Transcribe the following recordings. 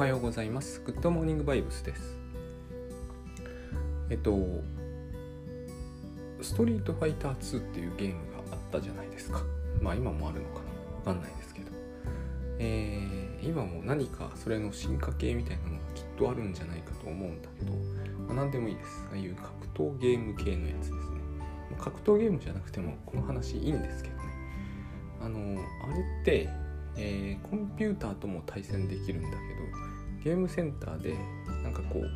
はようございます。グッドモーニングバイブスです。えっとストリートファイター2っていうゲームがあったじゃないですか。まあ今もあるのかな。わかんないですけど。えー、今も何かそれの進化系みたいなのがきっとあるんじゃないかと思うんだけど、まあ、何でもいいです。ああいう格闘ゲーム系のやつですね。格闘ゲームじゃなくてもこの話いいんですけどね。あのあれってえー、コンピューターとも対戦できるんだけどゲームセンターでなんかこう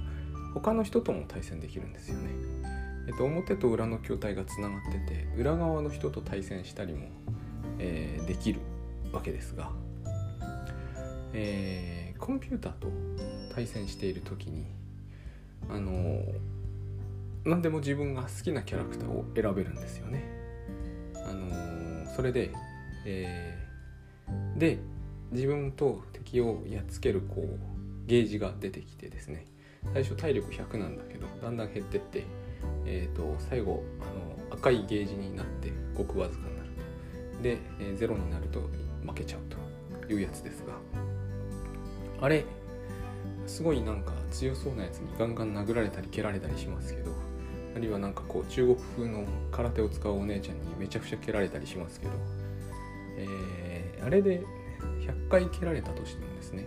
他の人とも対戦できるんですよね。えっと、表と裏の筐体がつながってて裏側の人と対戦したりも、えー、できるわけですが、えー、コンピューターと対戦している時にあのー、何でも自分が好きなキャラクターを選べるんですよね。あの、それで、えで自分と敵をやっつけるこうゲージが出てきてですね。最初体力100なんだけどだんだん減ってって、えーと、最後あの赤いゲージになってごくわずかになるで、えー、ゼロになると負けちゃうというやつですが。あれすごいなんか強そうなやつにガンガン殴られたり蹴られたりしますけどあるいはなんかこう中国風の空手を使うお姉ちゃんにめちゃくちゃ蹴られたりしますけど、えーあれで100回蹴られたとしてもですね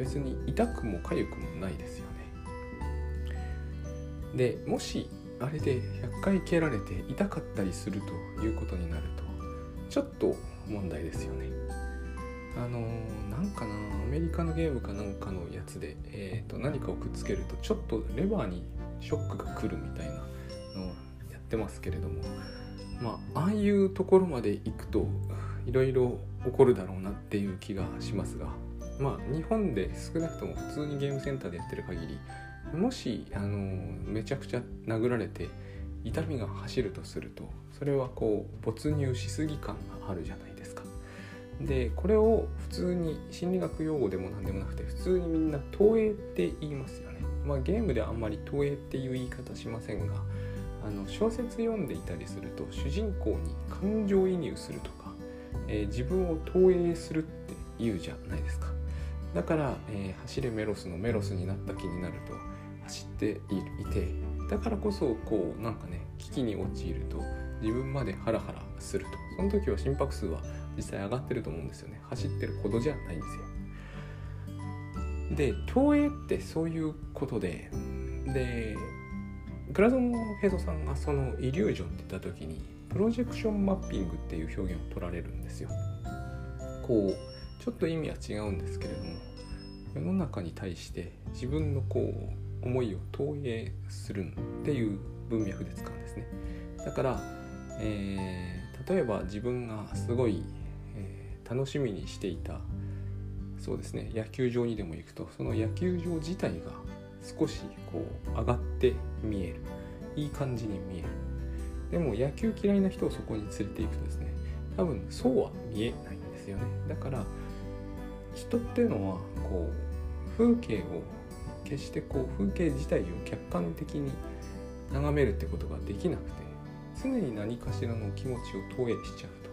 別に痛くも痒くもないですよね。でもしあれで100回蹴られて痛かったりするということになるとちょっと問題ですよね。あのなんかなアメリカのゲームかなんかのやつで、えーと、何かをくっつけるとちょっとレバーにショックが来るみたいなのをやってますけれどもまあああいうところまで行くといろいろ起こるだろうなっていう気がしますが。まあ日本で少なくとも普通にゲームセンターでやってる限りもしあのめちゃくちゃ殴られて痛みが走るとするとそれはこう没入しすぎ感があるじゃないですか。でこれを普通に心理学用語でも何でもなくて普通にみんな投影って言いますよね。まあゲームではあんまり投影っていう言い方しませんがあの小説読んでいたりすると主人公に感情移入するとかえー、自分を投影するって言うじゃないですかだから、えー、走れメロスのメロスになった気になると走っていてだからこそこうなんかね危機に陥ると自分までハラハラすると。その時は心拍数は実際上がってると思うんですよね。走ってるほどじゃないんですよ。で投影ってそういうことででグラゾンヘドさんがそのイリュージョンって言った時にプロジェクションマッピングっていう表現を取られるんですよ。こうちょっと意味は違うんですけれども世の中に対して自分のこう思いを投影するっていう文脈で使うんですね。だから、えー、例えば自分がすごい、えー、楽しみにしていたそうですね野球場にでも行くとその野球場自体が少しこう上がって見えるいい感じに見えるでも野球嫌いな人をそこに連れていくとですね多分そうは見えないんですよねだから人っていうのはこう風景を決してこう風景自体を客観的に眺めるってことができなくて常に何かしらの気持ちを投影しちゃうと。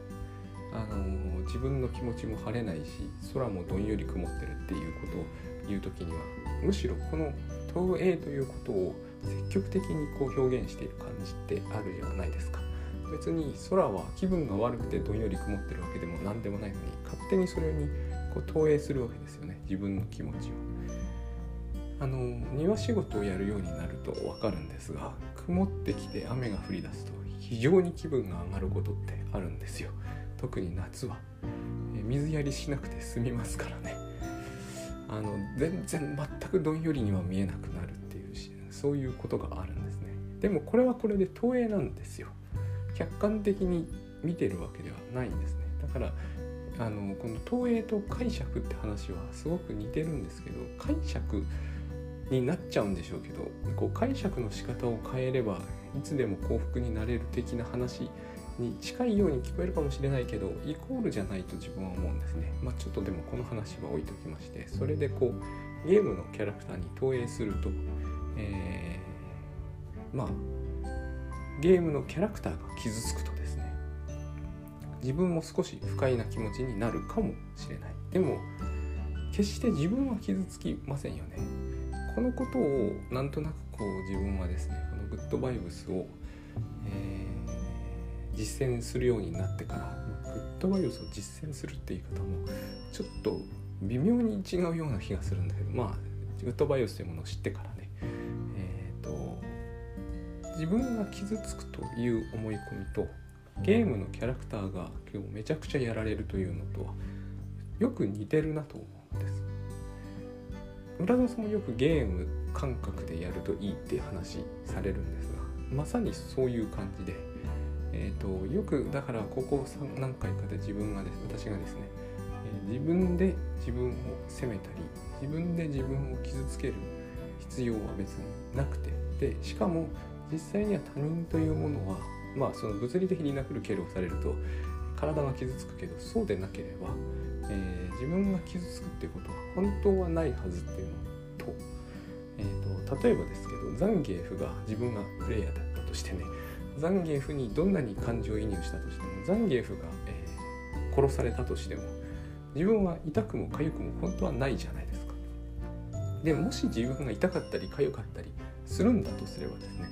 あの自分の気持ちも晴れないし空もどんより曇ってるっていうことを言う時にはむしろこの投影ということを積極的にこう表現している感じってあるじゃないですか。別に空は気分が悪くてどんより曇ってるわけでも何でもないのに勝手にそれにこう投影するわけですよね。自分の気持ちを。あの庭仕事をやるようになると分かるんですが曇ってきて雨が降り出すと非常に気分が上がることってあるんですよ。特に夏は。水やりしなくて済みますからね。あの全然全くどんよりには見えなくなるっていうしそういうことがあるんですね。でもこれはこれで投影なんですよ。客観的に見てるわけではないんですね。だからあのこの投影と解釈って話はすごく似てるんですけど解釈になっちゃうんでしょうけどこう解釈の仕方を変えればいつでも幸福になれる的な話に近いように聞こえるかもしれないけどイコールじゃないと自分は思うんですね。まあ、ちょっとでもこの話は置いときましてそれでこうゲームのキャラクターに投影すると、えー、まあゲームのキャラクターが傷つくと自分も少し不快な気持ちになるかもしれない。でも決して自分は傷つきませんよねこのことをなんとなくこう自分はですねこのグッドバイブスを、えー、実践するようになってからグッドバイブスを実践するって言い方もちょっと微妙に違うような気がするんだけどまあグッドバイブスというものを知ってからねえっ、ー、と自分が傷つくという思い込みとゲームのキャラクターが今日めちゃくちゃやられるというのとはよく似てるなと思うんです。村田さんもよくゲーム感覚でやるといいって話されるんですがまさにそういう感じで、えーと、よくだからここ何回かで自分がです私がですね、え、自分で自分を責めたり自分で自分を傷つける必要は別になくて。でしかも実際には他人というものはまあその物理的に殴る蹴るをされると体が傷つくけどそうでなければ、えー、自分が傷つくっていうことは本当はないはずっていうのと,、えーと、例えばですけどザンゲーフが自分がプレイヤーだったとしてねザンゲーフにどんなに感情移入したとしてもザンゲーフが、えー、殺されたとしても自分は痛くも痒くも本当はないじゃないですか。でもし自分が痛かったり痒かったりするんだとすればですね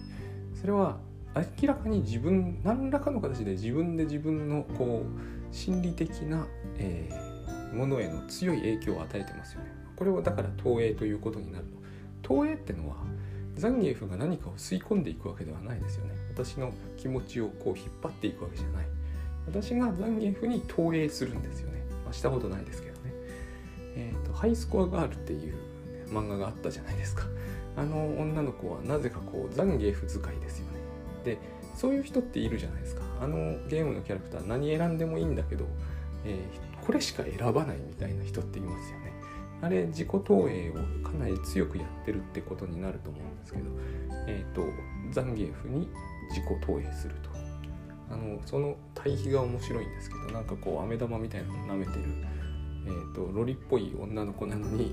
それは明らかに自分何らかの形で自分で自分のこう心理的な、えー、ものへの強い影響を与えてますよね。これをだから投影ということになるの。投影ってのはザンギエフが何かを吸い込んでいくわけではないですよね。私の気持ちをこう引っ張っていくわけじゃない。私がザンギエフに投影するんですよね。まあ、したことないですけどね。えっ、ー、と、ハイスコアガールっていう漫画があったじゃないですか。あの女の子はなぜかこうザンギエフ使いですよね。でそういう人っているじゃないですか。あのゲームのキャラクター何選んでもいいんだけど、えー、これしか選ばないみたいな人っていますよね。あれ自己投影をかなり強くやってるってことになると思うんですけどえっ、ー、とザンゲーフに自己投影すると。あのその対比が面白いんですけどなんかこう飴玉みたいなのを舐めてる、えーと、ロリっぽい女の子なのに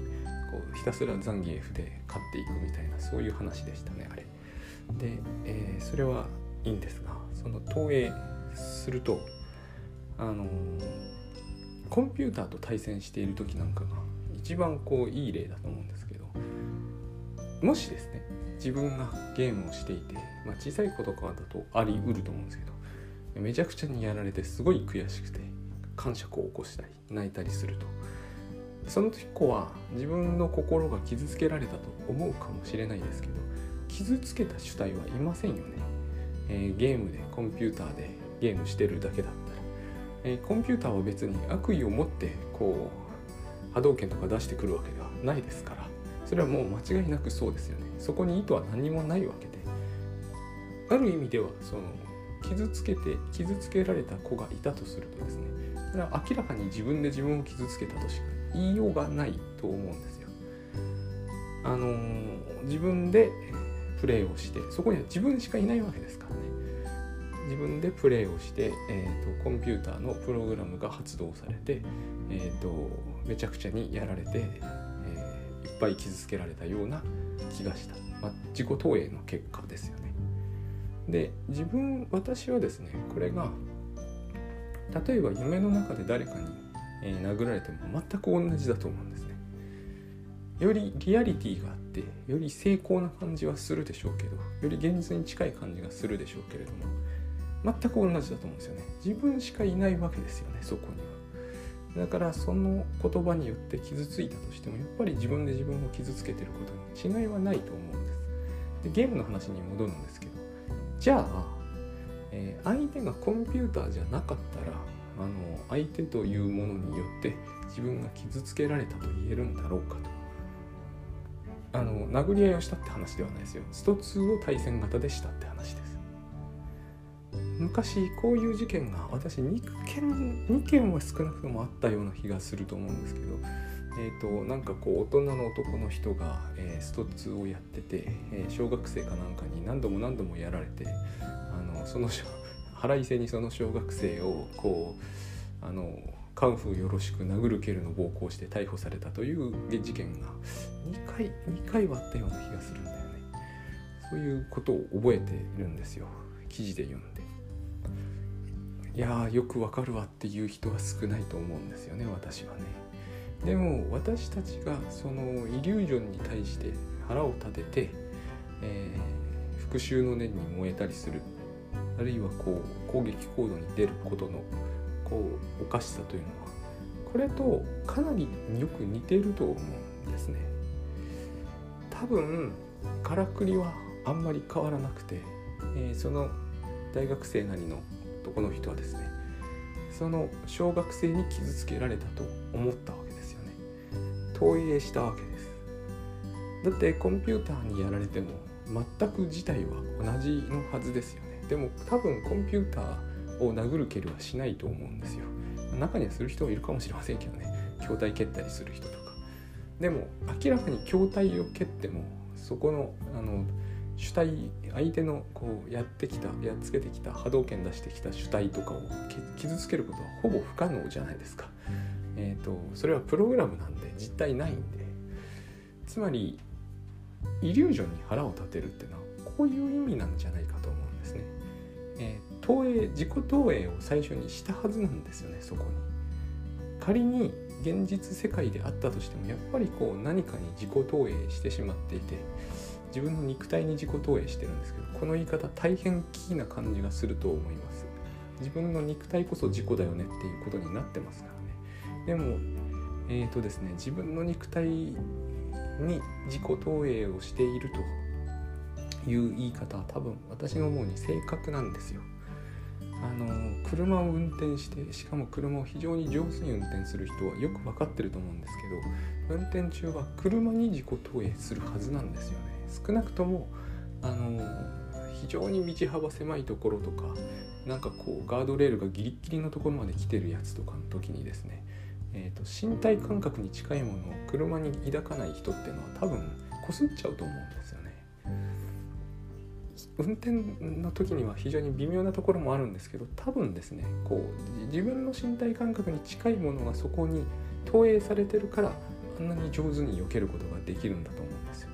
こうひたすらザンギエフで勝っていくみたいなそういう話でしたねあれ。で、えー、それはいいんですがその投影するとあのー、コンピューターと対戦している時なんかが一番こういい例だと思うんですけどもしですね自分がゲームをしていて、まあ、小さい子とかだとありうると思うんですけどめちゃくちゃにやられてすごい悔しくて感触を起こしたり泣いたりすると。その時子は自分の心が傷つけられたと思うかもしれないですけど傷つけた主体はいませんよね、えー、ゲームでコンピューターでゲームしてるだけだったら、えー、コンピューターは別に悪意を持ってこう波動拳とか出してくるわけではないですから。それはもう間違いなくそうですよね。そこに意図は何もないわけで。ある意味ではその傷つけて傷つけられた子がいたとするとですね。それは明らかに自分で自分を傷つけたとしか言いようがないと思うんですよ。あのー、自分でプレイをしてそこには自分しかいないわけですからね。自分でプレイをして、えーと、コンピューターのプログラムが発動されて、えーと、めちゃくちゃにやられて、えー、いっぱい傷つけられたような気がした、まあ、自己投影の結果ですよね。で自分私はですねこれが例えば夢の中で誰かに、え、殴られても全く同じだと思うんですね。よりリアリティがあってより精巧な感じはするでしょうけどより現実に近い感じがするでしょうけれども全く同じだと思うんですよね。自分しかいないわけですよねそこには。だからその言葉によって傷ついたとしてもやっぱり自分で自分を傷つけてることに違いはないと思うんです。でゲームの話に戻るんですけどじゃあ、えー、相手がコンピューターじゃなかったらあの相手というものによって自分が傷つけられたと言えるんだろうかと。あの殴り合いをしたって話ではないですよ。スト2を対戦型でしたって話です。昔こういう事件が私2件2件は少なくともあったような気がすると思うんですけどえーと、なんかこう大人の男の人が、えー、スト2をやってて、えー、小学生かなんかに何度も何度もやられてあのその腹いせにその小学生をこうあのカンフーよろしく殴る蹴るの暴行して逮捕されたという事件が2回2回はあったような気がするんだよね。そういうことを覚えているんですよ。記事で読んで。いやよくわかるわっていう人は少ないと思うんですよね私はね。でも私たちがそのイリュージョンに対して腹を立てて、えー、復讐の念に燃えたりする。あるいはこう攻撃行動に出ることのこうおかしさというのはこれとかなりよく似ていると思うんですね。多分からくりはあんまり変わらなくて、えー、その大学生なりの男の人はですねその小学生に傷つけられたと思ったわけですよね。投影したわけです。だってコンピューターにやられても全く事態は同じのはずですよね。でも多分コンピューターを殴る蹴るはしないと思うんですよ中にはする人もいるかもしれませんけどね筐体蹴ったりする人とかでも明らかに筐体を蹴ってもそこのあの主体相手のこうやってきたやっつけてきた波動拳出してきた主体とかを傷つけることはほぼ不可能じゃないですか。えーと、それはプログラムなんで実体ないんでつまりイリュージョンに腹を立てるっていうのはこういう意味なんじゃないかと思う。自己投影を最初にしたはずなんですよねそこに。仮に現実世界であったとしてもやっぱりこう何かに自己投影してしまっていて自分の肉体に自己投影してるんですけどこの言い方大変キーな感じがすると思います。自分の肉体こそ自己だよねっていうことになってますからね。でもえーとですね自分の肉体に自己投影をしているという言い方は多分私の思うに正確なんですよ。あの車を運転してしかも車を非常に上手に運転する人はよく分かってると思うんですけど運転中は車に自己投影するはずなんですよね少なくともあの非常に道幅狭いところとかなんかこうガードレールがギリギリのところまで来てるやつとかの時にですね、えーと、身体感覚に近いものを車に抱かない人っていうのは多分こすっちゃうと思うんですよね。運転の時には非常に微妙なところもあるんですけど多分ですねこう自分の身体感覚に近いものがそこに投影されてるからあんなに上手に避けることができるんだと思うんですよ。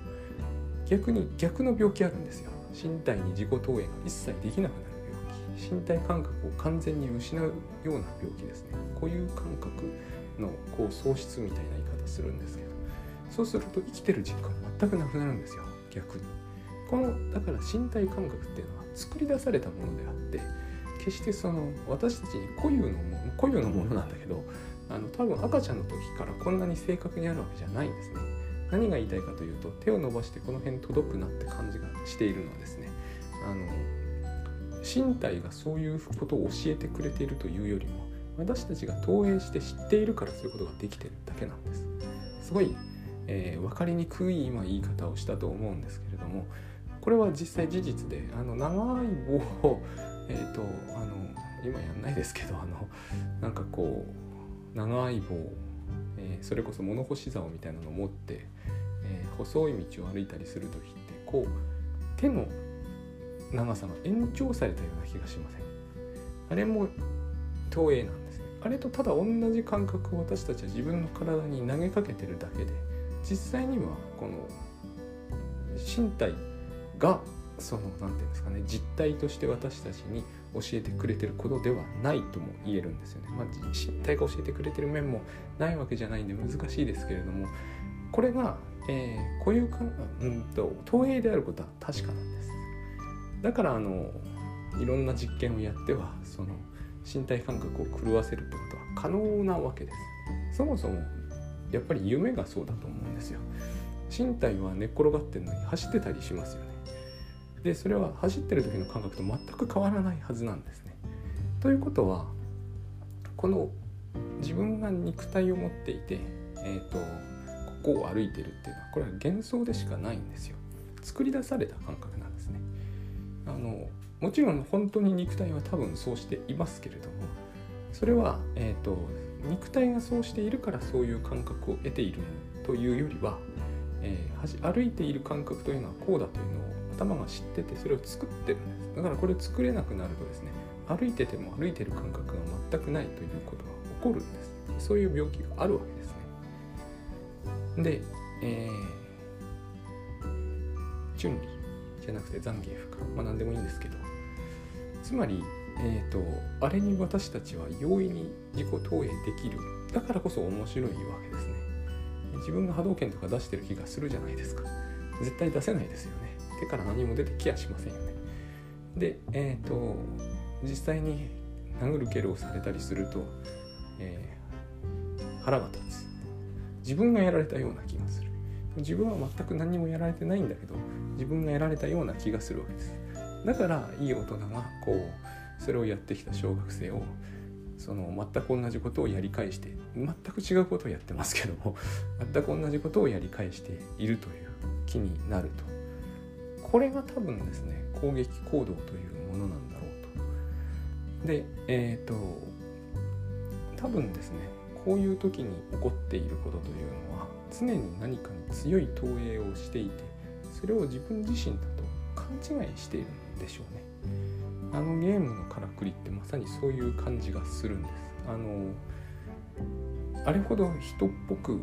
逆に逆の病気あるんですよ。身体に自己投影が一切できなくなる病気。身体感覚を完全に失うような病気ですね。こういう感覚のこう喪失みたいな言い方するんですけどそうすると生きてる実感全くなくなるんですよ。逆に。このだから身体感覚っていうのは作り出されたものであって決してその私たちに固有のもの固有のものなんだけどあの多分赤ちゃんの時からこんなに正確にあるわけじゃないんですね。何が言いたいかというと手を伸ばしてこの辺届くなって感じがしているのはですね。あの身体がそういうことを教えてくれているというよりも私たちが投影して知っているからそういうことができてるだけなんです。すごい、えー、分かりにくい今言い方をしたと思うんですけれどもこれは実際事実であの長い棒を えっ、ー、とあの今やんないですけどあのなんかこう長い棒えー、それこそ物干し竿みたいなのを持って、えー、細い道を歩いたりする時ってこう手の長さが延長されたような気がしません？あれも投影なんですね。あれとただ同じ感覚を私たちは自分の体に投げかけてるだけで実際にはこの身体がその何て言うんですかね実体として私たちに教えてくれてることではないとも言えるんですよね。まあ、実体が教えてくれてる面もないわけじゃないんで難しいですけれどもこれが、えー、固有感、うんと投影であることは確かなんです。だからあのいろんな実験をやってはその身体感覚を狂わせるってことは可能なわけです。そもそもやっぱり夢がそうだと思うんですよ。身体は寝っ転がってるのに走ってたりしますよね。でそれは走ってる時の感覚と全く変わらないはずなんですね。ということはこの自分が肉体を持っていて、えーと、ここを歩いてるっていうのはこれは幻想でしかないんですよ。作り出された感覚なんですね。あのもちろん本当に肉体は多分そうしていますけれどもそれは、えーと、と肉体がそうしているからそういう感覚を得ているというよりは、えー、歩いている感覚というのはこうだというのを頭が知っててそれを作ってるんです。だからこれを作れなくなるとですね歩いてても歩いてる感覚が全くないということが起こるんです。そういう病気があるわけですね。で、えー、順理じゃなくて残芸不可まあ何でもいいんですけど。つまり、えーと、あれに私たちは容易に自己投影できる。だからこそ面白いわけですね。自分が波動拳とか出してる気がするじゃないですか。絶対出せないですよね。手から何も出てきやしませんよね。でえっ、ー、と実際に殴る蹴るをされたりすると、えー、腹が立つ。自分がやられたような気がする。自分は全く何もやられてないんだけど自分がやられたような気がするわけです。だからいい大人がこうそれをやってきた小学生をその全く同じことをやり返して全く違うことをやってますけども 全く同じことをやり返しているという気になると。これが多分ですね攻撃行動というものなんだろうと。でえっ、ー、と多分ですねこういう時に起こっていることというのは常に何かに強い投影をしていてそれを自分自身だと勘違いしているんでしょうね。あのゲームのからくりってまさにそういう感じがするんです。あのあれほど人っぽく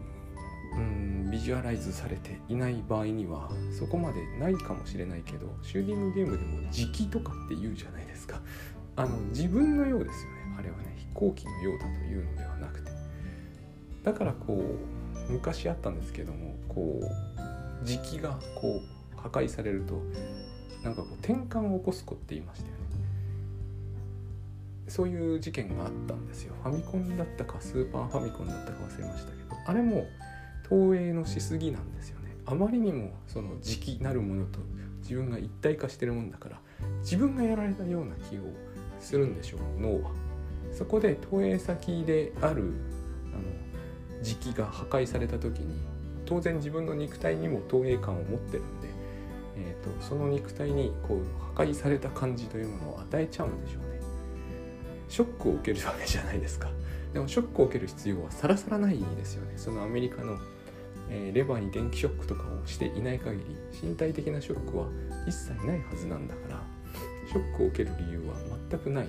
うんビジュアライズされていない場合にはそこまでないかもしれないけどシューティングゲームでも時期とかって言うじゃないですか。あの自分のようですよね。あれはね飛行機のようだというのではなくて。だからこう昔あったんですけどもこう時期がこう破壊されるとなんかこう転換を起こす子って言いましたよね。そういう事件があったんですよ。ファミコンだったかスーパーファミコンだったか忘れましたけど。あれも投影のしすぎなんですよね。あまりにもその時期なるものと自分が一体化してるもんだから自分がやられたような気をするんでしょう脳は。そこで投影先であるあの時期が破壊された時に当然自分の肉体にも投影感を持ってるんで、えーと、その肉体にこう破壊された感じというものを与えちゃうんでしょうね。ショックを受けるわけじゃないですか。でもショックを受ける必要はさらさらないですよね。そのアメリカの、えー、レバーに電気ショックとかをしていない限り身体的なショックは一切ないはずなんだからショックを受ける理由は全くない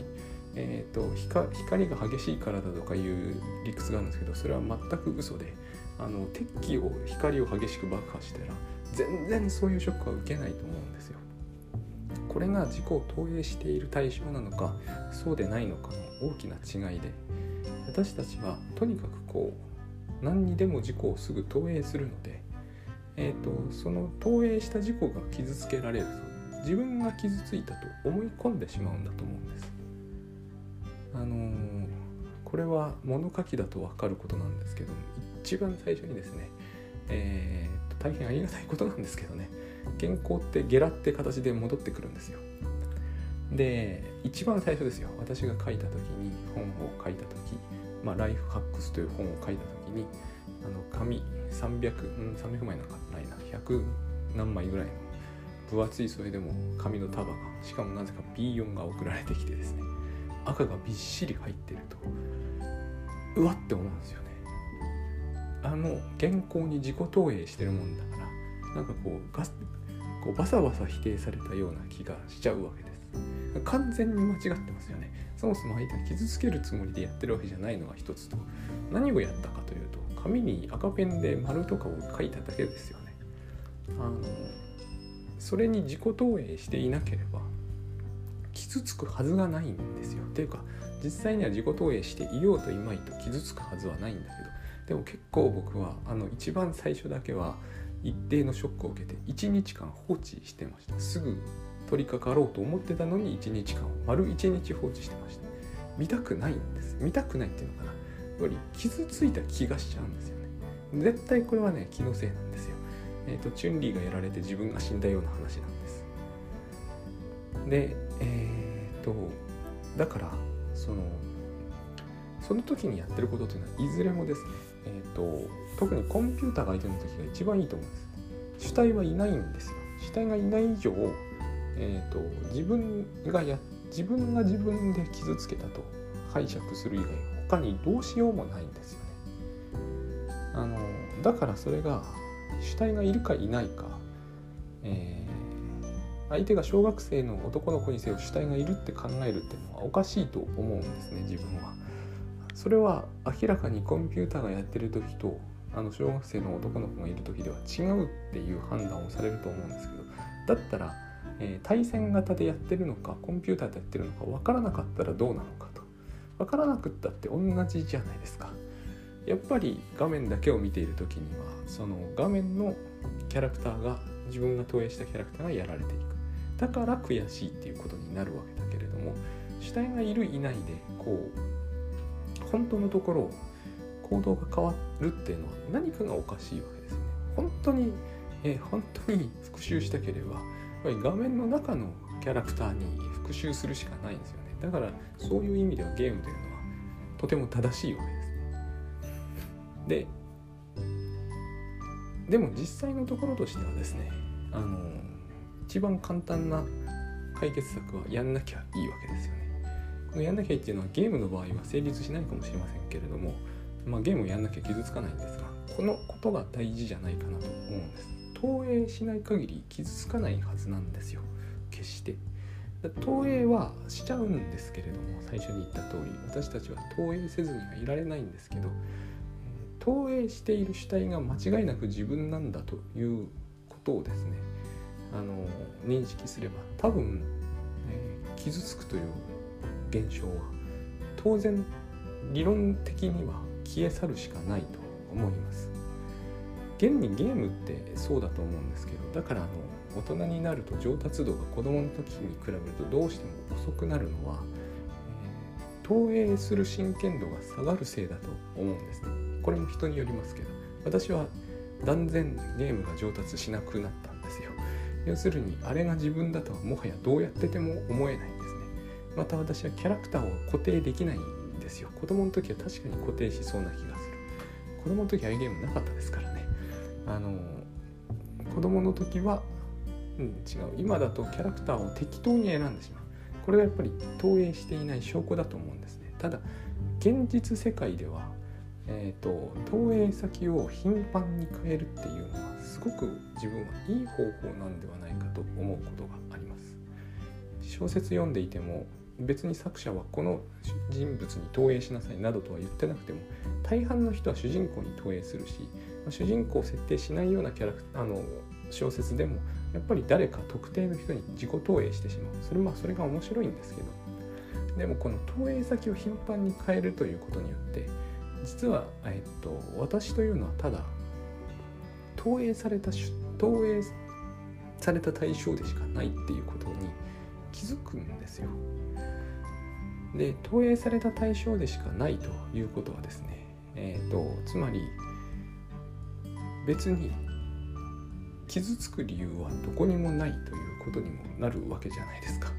えーと、光が激しいからだとかいう理屈があるんですけどそれは全く嘘であの鉄器を光を激しく爆破したら全然そういうショックは受けないと思うんですよ。これが自己を投影している対象なのかそうでないのかの大きな違いで私たちはとにかくこう何にでも自己をすぐ投影するので、えーと、その投影した自己が傷つけられると自分が傷ついたと思い込んでしまうんだと思うんです。あのー、これは物書きだと分かることなんですけど一番最初にですね、えー、大変ありがたいことなんですけどね原稿ってゲラって形で戻ってくるんですよ。で一番最初ですよ私が書いた時に本を書いた時、まあ、ライフハックスという本を書いた時にあの紙300、うん、300枚なんかないな。100何枚ぐらいの。分厚いそれでも紙の束が。しかもなぜか B4 が送られてきてですね。赤がびっしり入ってると。うわって思うんですよね。あの原稿に自己投影してるもんだからなんかこうガこうバサバサ否定されたような気がしちゃうわけです。完全に間違ってますよね。そもそも相手を傷つけるつもりでやってるわけじゃないのが一つと。何をやったかというと紙に赤ペンで丸とかを書いただけですよね。あのそれに自己投影していなければ傷つくはずがないんですよ。っていうか実際には自己投影していようといまいと傷つくはずはないんだけどでも結構僕はあの一番最初だけは一定のショックを受けて1日間放置してました。すぐ取り掛かろうと思ってたのに1日間丸1日放置してました見たくないんです。見たくないっていうのかな。やっぱり傷ついた気がしちゃうんですよね。絶対これはね気のせいなんですよ。えっ、ー、とチュンリーがやられて自分が死んだような話なんです。でえっ、ー、とだからそのその時にやってることっていうのはいずれもですねえっ、ー、と特にコンピューターが相手の時が一番いいと思うんです。主体はいないんですよ。主体がいない以上えーと、自分がや自分が自分で傷つけたと解釈する以外他にどうしようもないんですよね。あのだからそれが主体がいるかいないか、えー、相手が小学生の男の子にせよ主体がいるって考えるっていうのはおかしいと思うんですね自分は。それは明らかにコンピューターがやってる時とあの小学生の男の子がいる時では違うっていう判断をされると思うんですけどだったらえー、対戦型でやってるのかコンピューターでやってるのか分からなかったらどうなのかと。分からなくったって同じじゃないですか。やっぱり画面だけを見ている時にはその画面のキャラクターが自分が投影したキャラクターがやられていく。だから悔しいっていうことになるわけだけれども主体がいるいないでこう本当のところ行動が変わるっていうのは何かがおかしいわけですよね。本当に、えー、本当に復習したければ画面の中のキャラクターに復習するしかないんですよね。だからそう。いう意味ではゲームというのはとても正しいわけですででも実際のところとしてはですねあの一番簡単な解決策はやんなきゃいいわけですよね。このやんなきゃいいっていうのはゲームの場合は成立しないかもしれませんけれども、まあ、ゲームをやんなきゃ傷つかないんですがこのことが大事じゃないかなと思うんです投影しない限り傷つかないはずなんですよ。決して。投影はしちゃうんですけれども最初に言った通り私たちは投影せずにはいられないんですけど投影している主体が間違いなく自分なんだということをですねあの認識すれば多分、えー、傷つくという現象は当然理論的には消え去るしかないと思います。現にゲームってそうだと思うんですけどだからあの大人になると上達度が子供の時に比べるとどうしても遅くなるのは、えー、投影する真剣度が下がるせいだと思うんですね。これも人によりますけど私は断然ゲームが上達しなくなったんですよ。要するにあれが自分だとはもはやどうやってても思えないんですね。また私はキャラクターを固定できないんですよ。子供の時は確かに固定しそうな気がする。子供の時はああいうゲームなかったですからね。あの子供の時はうん、違う。今だとキャラクターを適当に選んでしまう。これがやっぱり投影していない証拠だと思うんですね。ただ現実世界では、えーと、投影先を頻繁に変えるっていうのはすごく自分はいい方法なんではないかと思うことがあります。小説読んでいても別に作者はこの人物に投影しなさいなどとは言ってなくても大半の人は主人公に投影するし主人公を設定しないようなキャラクあの小説でもやっぱり誰か特定の人に自己投影してしまうそれまあそれが面白いんですけどでもこの投影先を頻繁に変えるということによって実は、えっと、私というのはただ投影された投影された対象でしかないっていうことに気づくんですよ。で投影された対象でしかないということはですね、えーとつまり別に傷つく理由はどこにもないということにもなるわけじゃないですか。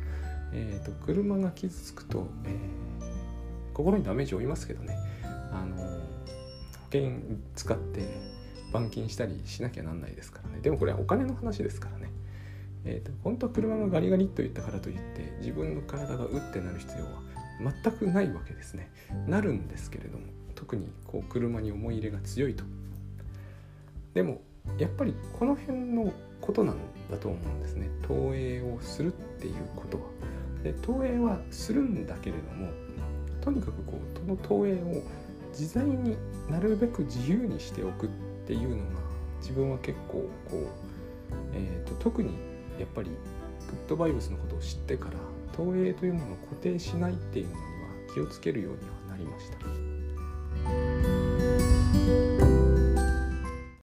えーと、車が傷つくと、えー、心にダメージを負いますけどねあの保険使って板金したりしなきゃなんないですからねでもこれはお金の話ですからね。えーと、本当は車がガリガリと言ったからといって自分の体がうってなる必要は全くないわけですね。なるんですけれども特にこう車に思い入れが強いと。でもやっぱりこの辺のことなんだと思うんですね投影をするっていうことは。で投影はするんだけれどもとにかくこうその投影を自在になるべく自由にしておくっていうのが自分は結構こう、えーと、特にやっぱりグッドバイブスのことを知ってから投影というものを固定しないっていうのには気をつけるようにはなりました。